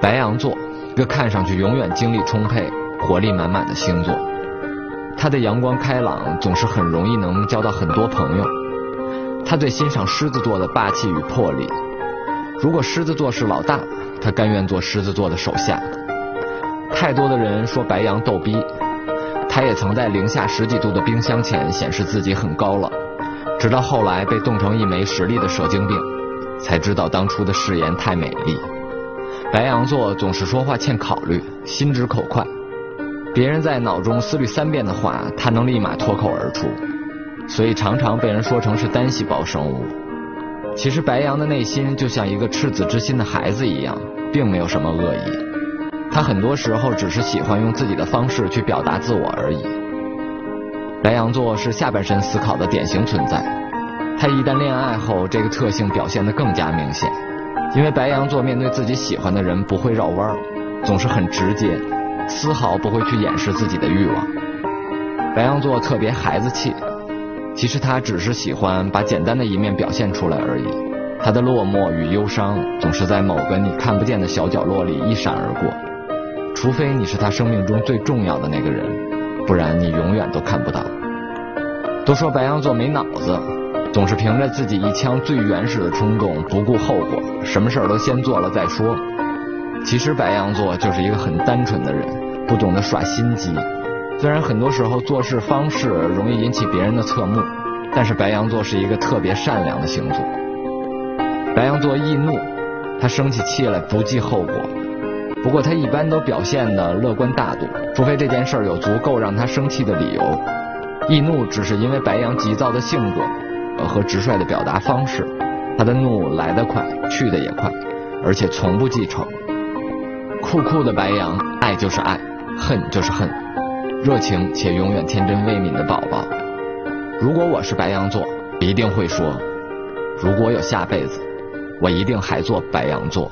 白羊座，一个看上去永远精力充沛、活力满满的星座。他的阳光开朗，总是很容易能交到很多朋友。他最欣赏狮子座的霸气与魄力。如果狮子座是老大，他甘愿做狮子座的手下。太多的人说白羊逗逼，他也曾在零下十几度的冰箱前显示自己很高冷，直到后来被冻成一枚实力的蛇精病，才知道当初的誓言太美丽。白羊座总是说话欠考虑，心直口快，别人在脑中思虑三遍的话，他能立马脱口而出，所以常常被人说成是单细胞生物。其实白羊的内心就像一个赤子之心的孩子一样，并没有什么恶意。他很多时候只是喜欢用自己的方式去表达自我而已。白羊座是下半身思考的典型存在，他一旦恋爱后，这个特性表现得更加明显。因为白羊座面对自己喜欢的人不会绕弯，总是很直接，丝毫不会去掩饰自己的欲望。白羊座特别孩子气，其实他只是喜欢把简单的一面表现出来而已。他的落寞与忧伤总是在某个你看不见的小角落里一闪而过。除非你是他生命中最重要的那个人，不然你永远都看不到。都说白羊座没脑子，总是凭着自己一腔最原始的冲动，不顾后果，什么事儿都先做了再说。其实白羊座就是一个很单纯的人，不懂得耍心机。虽然很多时候做事方式容易引起别人的侧目，但是白羊座是一个特别善良的星座。白羊座易怒，他生起气来不计后果。不过他一般都表现的乐观大度，除非这件事儿有足够让他生气的理由。易怒只是因为白羊急躁的性格和直率的表达方式，他的怒来得快，去得也快，而且从不记仇。酷酷的白羊，爱就是爱，恨就是恨，热情且永远天真未泯的宝宝。如果我是白羊座，一定会说，如果有下辈子，我一定还做白羊座。